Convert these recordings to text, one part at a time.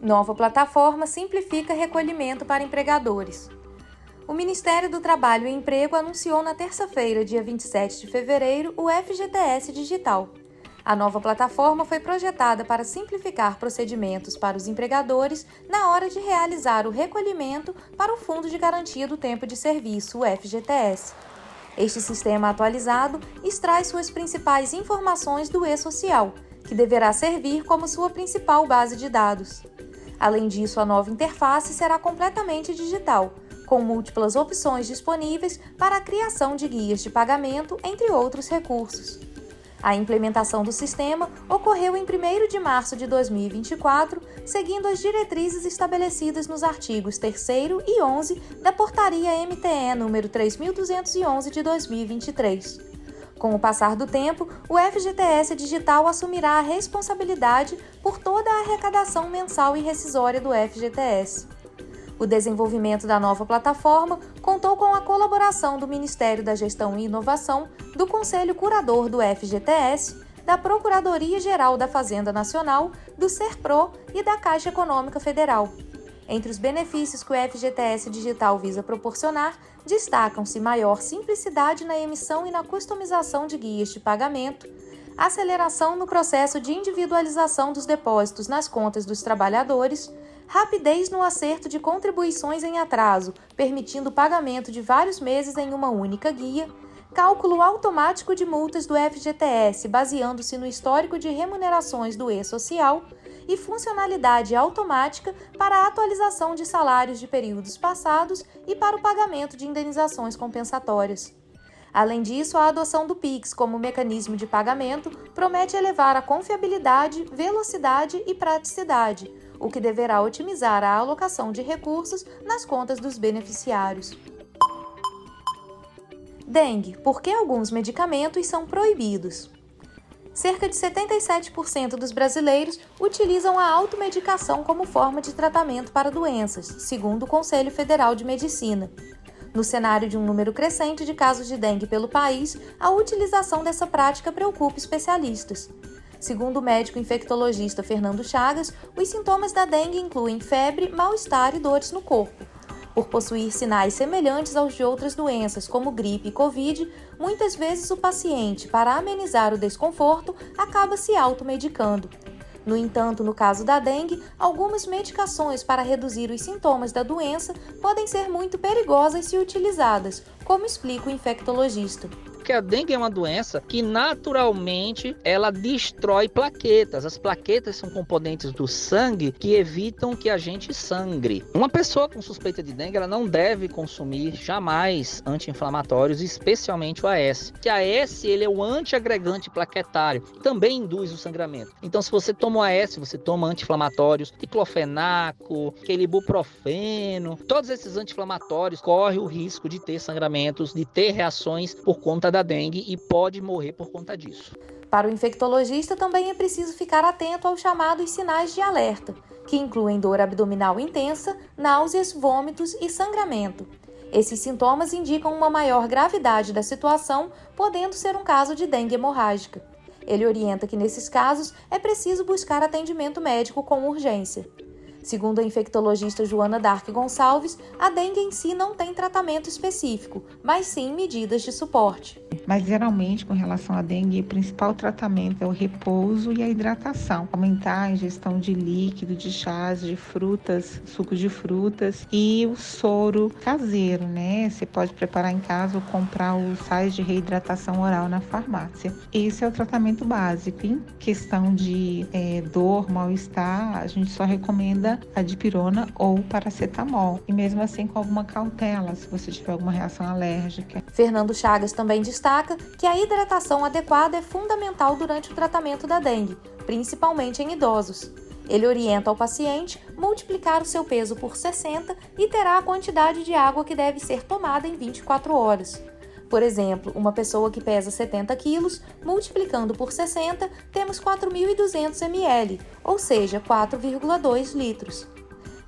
Nova plataforma simplifica recolhimento para empregadores. O Ministério do Trabalho e Emprego anunciou na terça-feira, dia 27 de fevereiro, o FGTS Digital. A nova plataforma foi projetada para simplificar procedimentos para os empregadores na hora de realizar o recolhimento para o Fundo de Garantia do Tempo de Serviço, o FGTS. Este sistema atualizado extrai suas principais informações do e-social, que deverá servir como sua principal base de dados. Além disso, a nova interface será completamente digital, com múltiplas opções disponíveis para a criação de guias de pagamento, entre outros recursos. A implementação do sistema ocorreu em 1 de março de 2024, seguindo as diretrizes estabelecidas nos artigos 3 e 11 da Portaria MTE número 3211 de 2023. Com o passar do tempo, o FGTS Digital assumirá a responsabilidade por toda a arrecadação mensal e rescisória do FGTS. O desenvolvimento da nova plataforma contou com a colaboração do Ministério da Gestão e Inovação, do Conselho Curador do FGTS, da Procuradoria-Geral da Fazenda Nacional, do SERPRO e da Caixa Econômica Federal. Entre os benefícios que o FGTS Digital visa proporcionar, destacam-se maior simplicidade na emissão e na customização de guias de pagamento, aceleração no processo de individualização dos depósitos nas contas dos trabalhadores, rapidez no acerto de contribuições em atraso, permitindo o pagamento de vários meses em uma única guia, cálculo automático de multas do FGTS baseando-se no histórico de remunerações do e-social e funcionalidade automática para a atualização de salários de períodos passados e para o pagamento de indenizações compensatórias. Além disso, a adoção do Pix como mecanismo de pagamento promete elevar a confiabilidade, velocidade e praticidade, o que deverá otimizar a alocação de recursos nas contas dos beneficiários. Dengue, por que alguns medicamentos são proibidos? cerca de 77% dos brasileiros utilizam a automedicação como forma de tratamento para doenças, segundo o Conselho Federal de Medicina. No cenário de um número crescente de casos de dengue pelo país, a utilização dessa prática preocupa especialistas. Segundo o médico infectologista Fernando Chagas, os sintomas da dengue incluem febre, mal-estar e dores no corpo. Por possuir sinais semelhantes aos de outras doenças, como gripe e Covid, muitas vezes o paciente, para amenizar o desconforto, acaba se automedicando. No entanto, no caso da dengue, algumas medicações para reduzir os sintomas da doença podem ser muito perigosas se utilizadas, como explica o infectologista porque a dengue é uma doença que naturalmente ela destrói plaquetas. As plaquetas são componentes do sangue que evitam que a gente sangre. Uma pessoa com suspeita de dengue ela não deve consumir jamais anti-inflamatórios, especialmente o AS. Que AS ele é o antiagregante plaquetário, também induz o sangramento. Então, se você toma o AS, você toma anti-inflamatórios, diclofenaco, aquele ibuprofeno, todos esses anti-inflamatórios correm o risco de ter sangramentos, de ter reações por conta da da dengue e pode morrer por conta disso. Para o infectologista, também é preciso ficar atento aos chamados sinais de alerta, que incluem dor abdominal intensa, náuseas, vômitos e sangramento. Esses sintomas indicam uma maior gravidade da situação, podendo ser um caso de dengue hemorrágica. Ele orienta que, nesses casos, é preciso buscar atendimento médico com urgência. Segundo a infectologista Joana Dark Gonçalves, a dengue em si não tem tratamento específico, mas sim medidas de suporte. Mas geralmente, com relação à dengue, o principal tratamento é o repouso e a hidratação. Aumentar a ingestão de líquido, de chás, de frutas, sucos de frutas e o soro caseiro, né? Você pode preparar em casa ou comprar os sais de reidratação oral na farmácia. Esse é o tratamento básico. Em questão de é, dor, mal-estar, a gente só recomenda a dipirona ou paracetamol. E mesmo assim, com alguma cautela, se você tiver alguma reação alérgica. Fernando Chagas também destaca que a hidratação adequada é fundamental durante o tratamento da dengue, principalmente em idosos. Ele orienta ao paciente multiplicar o seu peso por 60 e terá a quantidade de água que deve ser tomada em 24 horas. Por exemplo, uma pessoa que pesa 70 quilos, multiplicando por 60, temos 4.200 ml, ou seja, 4,2 litros.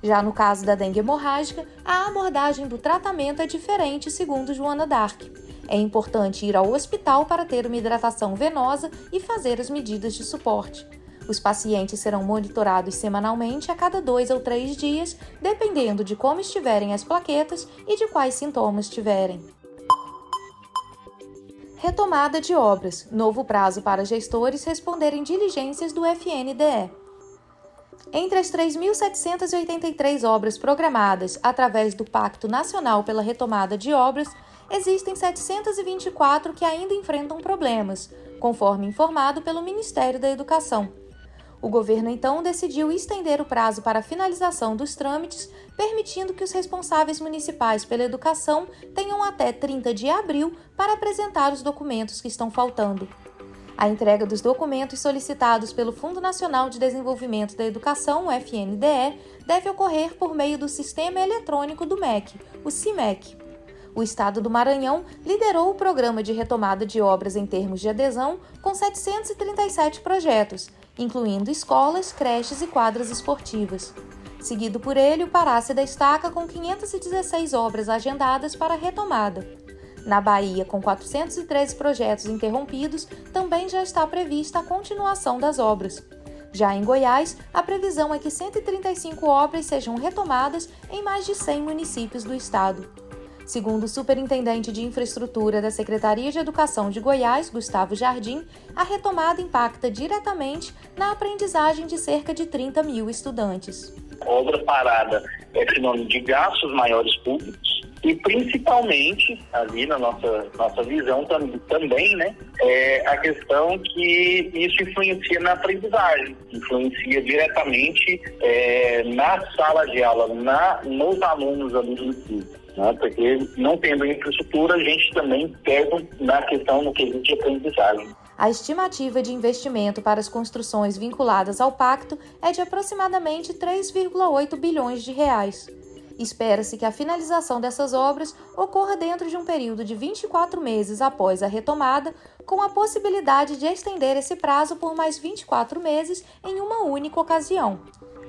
Já no caso da dengue hemorrágica, a abordagem do tratamento é diferente, segundo Joana Dark. É importante ir ao hospital para ter uma hidratação venosa e fazer as medidas de suporte. Os pacientes serão monitorados semanalmente a cada dois ou três dias, dependendo de como estiverem as plaquetas e de quais sintomas tiverem. Retomada de obras novo prazo para gestores responderem diligências do FNDE. Entre as 3.783 obras programadas através do Pacto Nacional pela Retomada de Obras, existem 724 que ainda enfrentam problemas, conforme informado pelo Ministério da Educação. O governo então decidiu estender o prazo para a finalização dos trâmites, permitindo que os responsáveis municipais pela educação tenham até 30 de abril para apresentar os documentos que estão faltando. A entrega dos documentos solicitados pelo Fundo Nacional de Desenvolvimento da Educação, FNDE, deve ocorrer por meio do Sistema Eletrônico do MEC, o CIMEC. O Estado do Maranhão liderou o programa de retomada de obras em termos de adesão, com 737 projetos, incluindo escolas, creches e quadras esportivas. Seguido por ele, o Pará se destaca com 516 obras agendadas para retomada. Na Bahia, com 413 projetos interrompidos, também já está prevista a continuação das obras. Já em Goiás, a previsão é que 135 obras sejam retomadas em mais de 100 municípios do estado. Segundo o superintendente de infraestrutura da Secretaria de Educação de Goiás, Gustavo Jardim, a retomada impacta diretamente na aprendizagem de cerca de 30 mil estudantes. Obra parada é sinônimo de gastos maiores públicos e principalmente ali na nossa nossa visão também né é a questão que isso influencia na aprendizagem influencia diretamente é, na sala de aula na nos alunos ali no né? porque não tendo infraestrutura, a gente também pega na questão no quesito de aprendizagem. A estimativa de investimento para as construções vinculadas ao pacto é de aproximadamente 3,8 bilhões de reais. Espera-se que a finalização dessas obras ocorra dentro de um período de 24 meses após a retomada, com a possibilidade de estender esse prazo por mais 24 meses em uma única ocasião.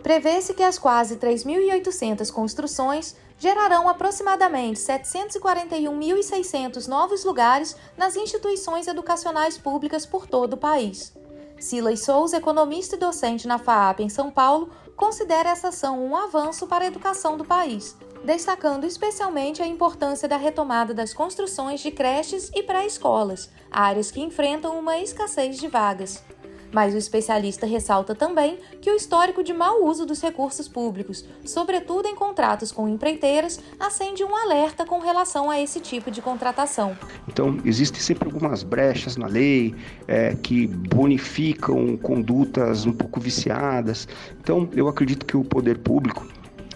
Prevê-se que as quase 3.800 construções gerarão aproximadamente 741.600 novos lugares nas instituições educacionais públicas por todo o país. Silas Souza, economista e docente na FAAP em São Paulo, considera essa ação um avanço para a educação do país, destacando especialmente a importância da retomada das construções de creches e pré-escolas, áreas que enfrentam uma escassez de vagas. Mas o especialista ressalta também que o histórico de mau uso dos recursos públicos, sobretudo em contratos com empreiteiras, acende um alerta com relação a esse tipo de contratação. Então, existem sempre algumas brechas na lei é, que bonificam condutas um pouco viciadas. Então, eu acredito que o poder público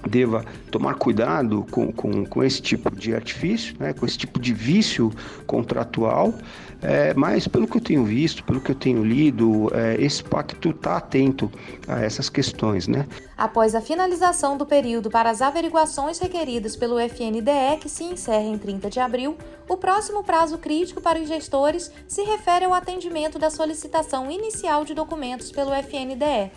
deva tomar cuidado com, com, com esse tipo de artifício, né, com esse tipo de vício contratual, é, mas pelo que eu tenho visto, pelo que eu tenho lido, é, esse pacto está atento a essas questões. Né? Após a finalização do período para as averiguações requeridas pelo FNDE, que se encerra em 30 de abril, o próximo prazo crítico para os gestores se refere ao atendimento da solicitação inicial de documentos pelo FNDE.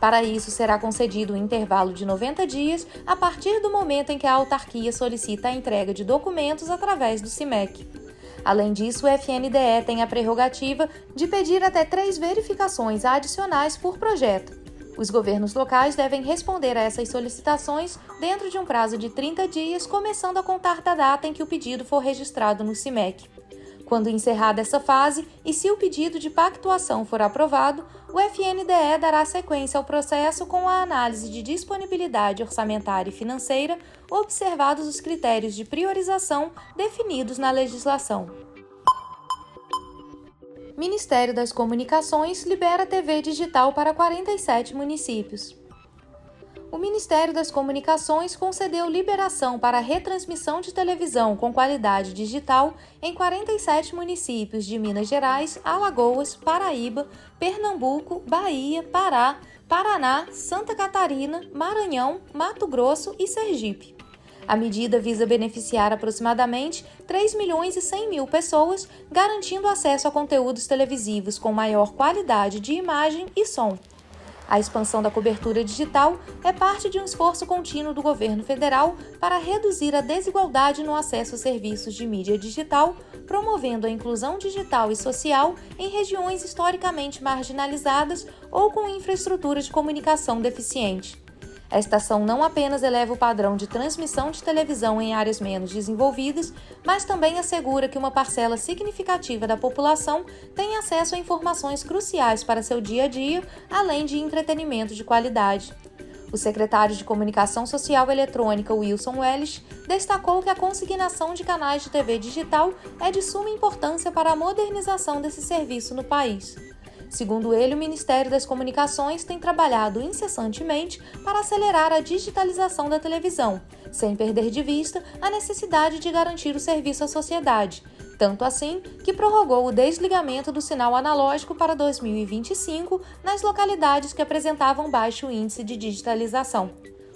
Para isso, será concedido um intervalo de 90 dias a partir do momento em que a autarquia solicita a entrega de documentos através do CIMEC. Além disso, o FNDE tem a prerrogativa de pedir até três verificações adicionais por projeto. Os governos locais devem responder a essas solicitações dentro de um prazo de 30 dias, começando a contar da data em que o pedido for registrado no CIMEC. Quando encerrada essa fase e se o pedido de pactuação for aprovado, o FNDE dará sequência ao processo com a análise de disponibilidade orçamentária e financeira, observados os critérios de priorização definidos na legislação. Ministério das Comunicações libera TV digital para 47 municípios. O Ministério das Comunicações concedeu liberação para retransmissão de televisão com qualidade digital em 47 municípios de Minas Gerais, Alagoas, Paraíba, Pernambuco, Bahia, Pará, Paraná, Santa Catarina, Maranhão, Mato Grosso e Sergipe. A medida visa beneficiar aproximadamente 3 milhões e 100 mil pessoas, garantindo acesso a conteúdos televisivos com maior qualidade de imagem e som. A expansão da cobertura digital é parte de um esforço contínuo do governo federal para reduzir a desigualdade no acesso a serviços de mídia digital, promovendo a inclusão digital e social em regiões historicamente marginalizadas ou com infraestrutura de comunicação deficiente. A estação não apenas eleva o padrão de transmissão de televisão em áreas menos desenvolvidas, mas também assegura que uma parcela significativa da população tem acesso a informações cruciais para seu dia a dia, além de entretenimento de qualidade. O secretário de Comunicação Social Eletrônica, Wilson Welles, destacou que a consignação de canais de TV digital é de suma importância para a modernização desse serviço no país. Segundo ele, o Ministério das Comunicações tem trabalhado incessantemente para acelerar a digitalização da televisão, sem perder de vista a necessidade de garantir o serviço à sociedade. Tanto assim que prorrogou o desligamento do sinal analógico para 2025 nas localidades que apresentavam baixo índice de digitalização.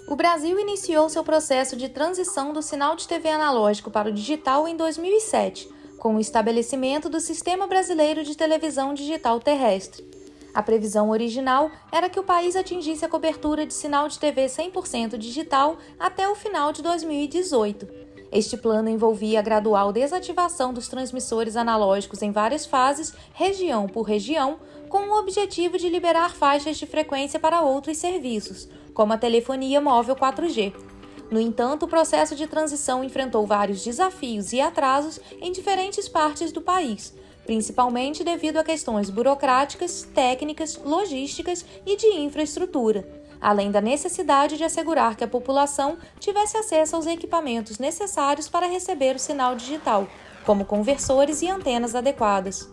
O Brasil iniciou seu processo de transição do sinal de TV analógico para o digital em 2007 com o estabelecimento do Sistema Brasileiro de Televisão Digital Terrestre. A previsão original era que o país atingisse a cobertura de sinal de TV 100% digital até o final de 2018. Este plano envolvia a gradual desativação dos transmissores analógicos em várias fases, região por região, com o objetivo de liberar faixas de frequência para outros serviços, como a telefonia móvel 4G. No entanto, o processo de transição enfrentou vários desafios e atrasos em diferentes partes do país, principalmente devido a questões burocráticas, técnicas, logísticas e de infraestrutura, além da necessidade de assegurar que a população tivesse acesso aos equipamentos necessários para receber o sinal digital, como conversores e antenas adequadas.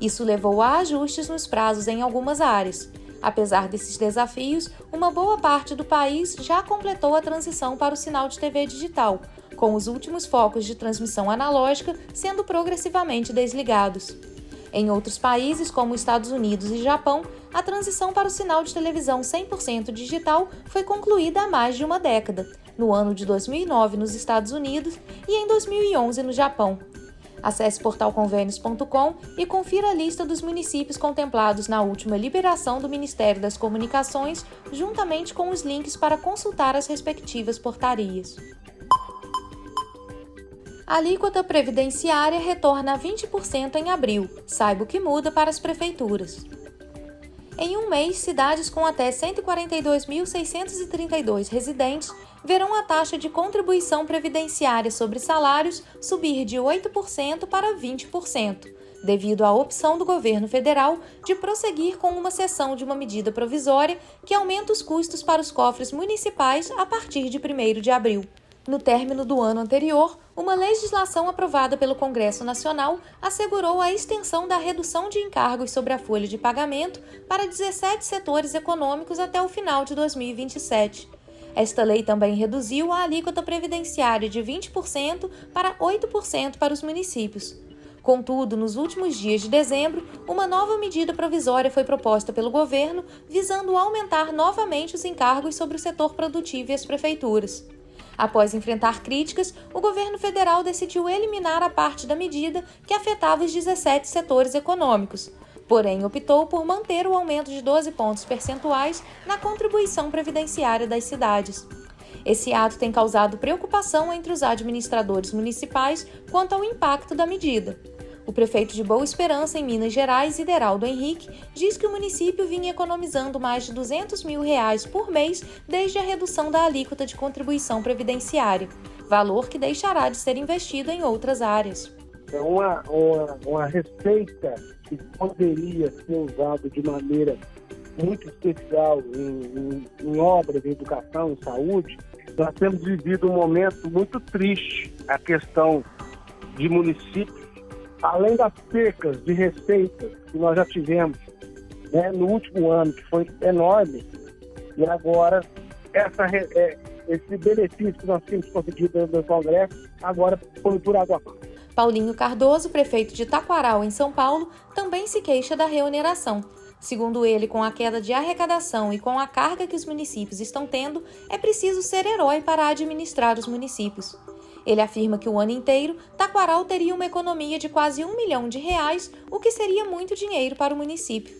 Isso levou a ajustes nos prazos em algumas áreas Apesar desses desafios, uma boa parte do país já completou a transição para o sinal de TV digital, com os últimos focos de transmissão analógica sendo progressivamente desligados. Em outros países, como Estados Unidos e Japão, a transição para o sinal de televisão 100% digital foi concluída há mais de uma década, no ano de 2009 nos Estados Unidos e em 2011 no Japão. Acesse portalconvênios.com e confira a lista dos municípios contemplados na última liberação do Ministério das Comunicações, juntamente com os links para consultar as respectivas portarias. A alíquota previdenciária retorna a 20% em abril. Saiba o que muda para as prefeituras. Em um mês, cidades com até 142.632 residentes verão a taxa de contribuição previdenciária sobre salários subir de 8% para 20%, devido à opção do governo federal de prosseguir com uma cessão de uma medida provisória que aumenta os custos para os cofres municipais a partir de 1 de abril. No término do ano anterior, uma legislação aprovada pelo Congresso Nacional assegurou a extensão da redução de encargos sobre a folha de pagamento para 17 setores econômicos até o final de 2027. Esta lei também reduziu a alíquota previdenciária de 20% para 8% para os municípios. Contudo, nos últimos dias de dezembro, uma nova medida provisória foi proposta pelo governo visando aumentar novamente os encargos sobre o setor produtivo e as prefeituras. Após enfrentar críticas, o governo federal decidiu eliminar a parte da medida que afetava os 17 setores econômicos, porém optou por manter o aumento de 12 pontos percentuais na contribuição previdenciária das cidades. Esse ato tem causado preocupação entre os administradores municipais quanto ao impacto da medida. O prefeito de Boa Esperança, em Minas Gerais, Ideraldo Henrique, diz que o município vinha economizando mais de 200 mil reais por mês desde a redução da alíquota de contribuição previdenciária, valor que deixará de ser investido em outras áreas. É uma, uma, uma receita que poderia ser usado de maneira muito especial em, em, em obras, em educação, em saúde, nós temos vivido um momento muito triste. A questão de municípios, além das percas de receita que nós já tivemos né, no último ano, que foi enorme, e agora essa, é, esse benefício que nós tínhamos conseguido no Congresso agora foi por água abaixo. Paulinho Cardoso, prefeito de Taquaral, em São Paulo, também se queixa da reoneração. Segundo ele, com a queda de arrecadação e com a carga que os municípios estão tendo, é preciso ser herói para administrar os municípios. Ele afirma que o ano inteiro, Taquaral teria uma economia de quase um milhão de reais, o que seria muito dinheiro para o município.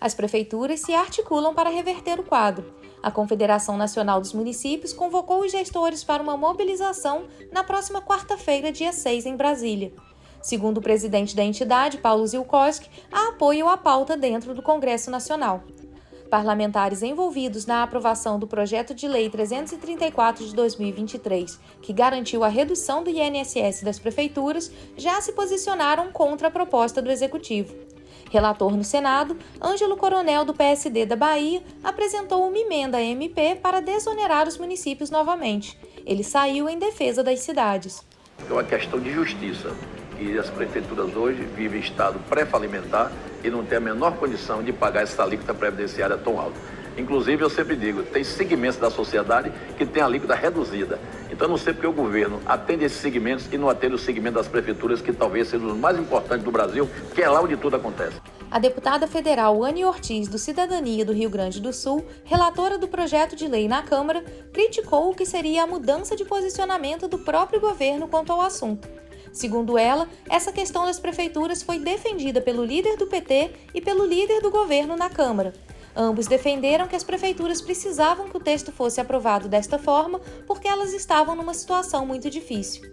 As prefeituras se articulam para reverter o quadro. A Confederação Nacional dos Municípios convocou os gestores para uma mobilização na próxima quarta-feira, dia 6, em Brasília. Segundo o presidente da entidade, Paulo Zilkowski, há apoio à pauta dentro do Congresso Nacional. Parlamentares envolvidos na aprovação do projeto de lei 334 de 2023, que garantiu a redução do INSS das prefeituras, já se posicionaram contra a proposta do executivo. Relator no Senado, Ângelo Coronel, do PSD da Bahia, apresentou uma emenda MP para desonerar os municípios novamente. Ele saiu em defesa das cidades. É uma questão de justiça, que as prefeituras hoje vivem em estado pré-falimentar e não têm a menor condição de pagar essa alíquota previdenciária tão alta. Inclusive, eu sempre digo, tem segmentos da sociedade que tem alíquota reduzida. Então, não sei porque o governo atende esses segmentos e não atende o segmento das prefeituras, que talvez seja os mais importantes do Brasil, que é lá onde tudo acontece. A deputada federal Anne Ortiz, do Cidadania do Rio Grande do Sul, relatora do projeto de lei na Câmara, criticou o que seria a mudança de posicionamento do próprio governo quanto ao assunto. Segundo ela, essa questão das prefeituras foi defendida pelo líder do PT e pelo líder do governo na Câmara, Ambos defenderam que as prefeituras precisavam que o texto fosse aprovado desta forma porque elas estavam numa situação muito difícil.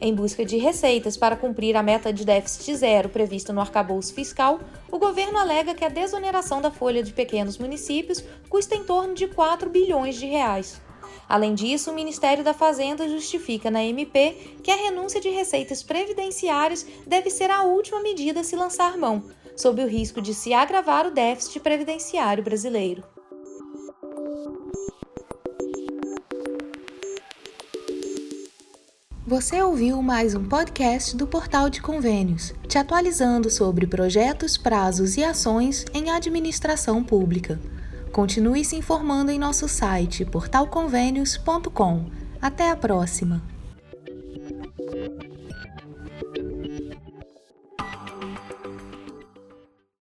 Em busca de receitas para cumprir a meta de déficit zero prevista no arcabouço fiscal, o governo alega que a desoneração da folha de pequenos municípios custa em torno de 4 bilhões de reais. Além disso, o Ministério da Fazenda justifica na MP que a renúncia de receitas previdenciárias deve ser a última medida a se lançar mão, sob o risco de se agravar o déficit previdenciário brasileiro. Você ouviu mais um podcast do Portal de Convênios, te atualizando sobre projetos, prazos e ações em administração pública. Continue se informando em nosso site portalconvênios.com. Até a próxima!